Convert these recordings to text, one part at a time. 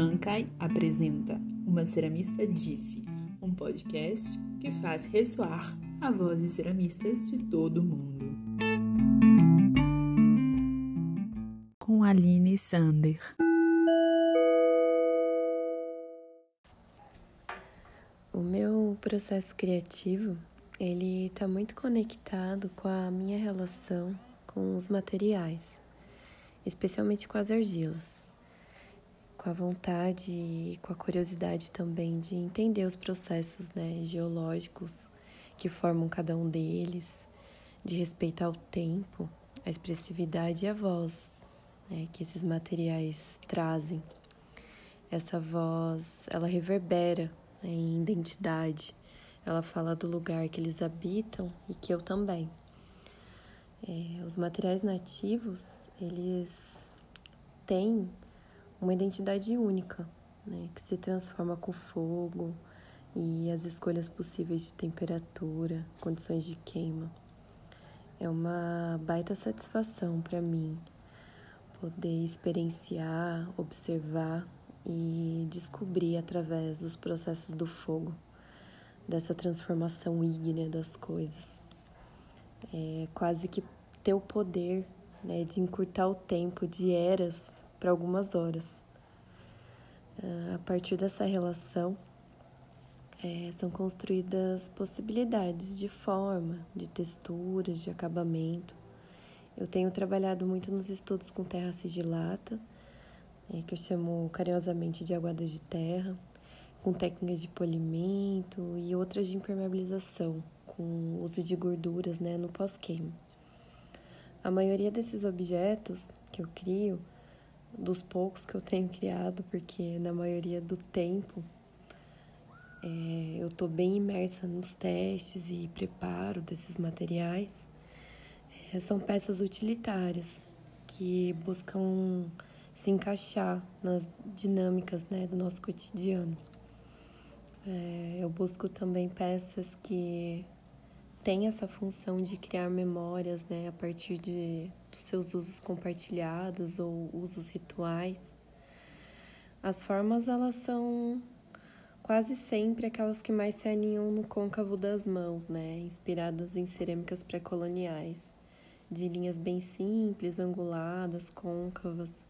Mankai apresenta Uma Ceramista Disse, um podcast que faz ressoar a voz de ceramistas de todo o mundo. Com Aline Sander. O meu processo criativo, ele está muito conectado com a minha relação com os materiais, especialmente com as argilas com a vontade e com a curiosidade também de entender os processos né, geológicos que formam cada um deles, de respeitar o tempo, a expressividade e a voz né, que esses materiais trazem. Essa voz, ela reverbera né, em identidade, ela fala do lugar que eles habitam e que eu também. É, os materiais nativos, eles têm uma identidade única, né, que se transforma com fogo e as escolhas possíveis de temperatura, condições de queima. É uma baita satisfação para mim poder experienciar, observar e descobrir através dos processos do fogo, dessa transformação ígnea das coisas. É quase que ter o poder né, de encurtar o tempo de eras para algumas horas. Ah, a partir dessa relação, é, são construídas possibilidades de forma, de texturas, de acabamento. Eu tenho trabalhado muito nos estudos com terra sigilata, é, que eu chamo carinhosamente de aguadas de terra, com técnicas de polimento e outras de impermeabilização, com uso de gorduras né, no pós-queima. A maioria desses objetos que eu crio dos poucos que eu tenho criado, porque na maioria do tempo é, eu estou bem imersa nos testes e preparo desses materiais. É, são peças utilitárias que buscam se encaixar nas dinâmicas né, do nosso cotidiano. É, eu busco também peças que tem essa função de criar memórias né, a partir de, dos seus usos compartilhados ou usos rituais. As formas elas são quase sempre aquelas que mais se aninham no côncavo das mãos, né, inspiradas em cerâmicas pré-coloniais, de linhas bem simples, anguladas, côncavas,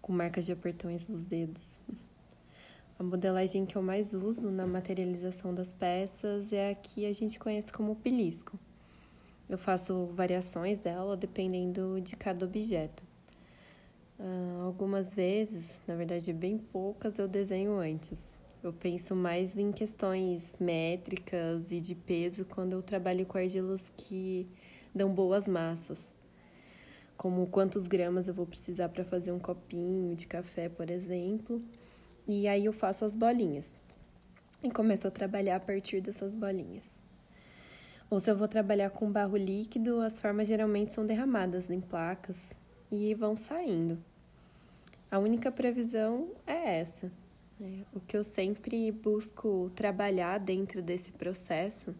com marcas de apertões dos dedos. A modelagem que eu mais uso na materialização das peças é a que a gente conhece como pilisco. Eu faço variações dela dependendo de cada objeto. Uh, algumas vezes, na verdade bem poucas, eu desenho antes. Eu penso mais em questões métricas e de peso quando eu trabalho com argilas que dão boas massas. Como quantos gramas eu vou precisar para fazer um copinho de café, por exemplo e aí eu faço as bolinhas. E começo a trabalhar a partir dessas bolinhas. Ou se eu vou trabalhar com barro líquido, as formas geralmente são derramadas em placas e vão saindo. A única previsão é essa. Né? O que eu sempre busco trabalhar dentro desse processo,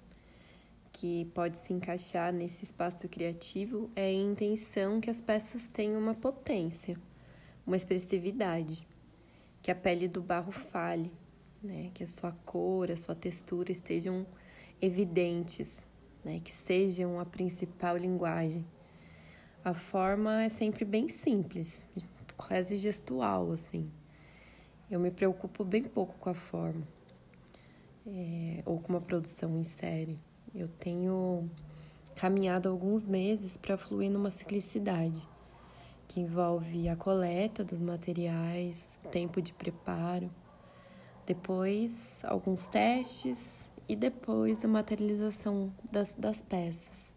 que pode se encaixar nesse espaço criativo, é a intenção que as peças tenham uma potência, uma expressividade que a pele do barro fale, né? Que a sua cor, a sua textura estejam evidentes, né? Que sejam a principal linguagem. A forma é sempre bem simples, quase gestual, assim. Eu me preocupo bem pouco com a forma, é, ou com uma produção em série. Eu tenho caminhado alguns meses para fluir numa ciclicidade que envolve a coleta dos materiais, tempo de preparo, depois alguns testes e depois a materialização das, das peças,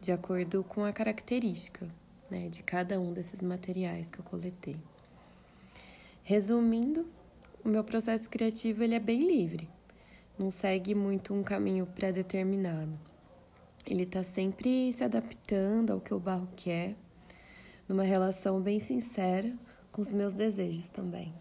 de acordo com a característica né, de cada um desses materiais que eu coletei. Resumindo, o meu processo criativo ele é bem livre, não segue muito um caminho pré-determinado. Ele está sempre se adaptando ao que o barro quer numa relação bem sincera com os meus desejos também.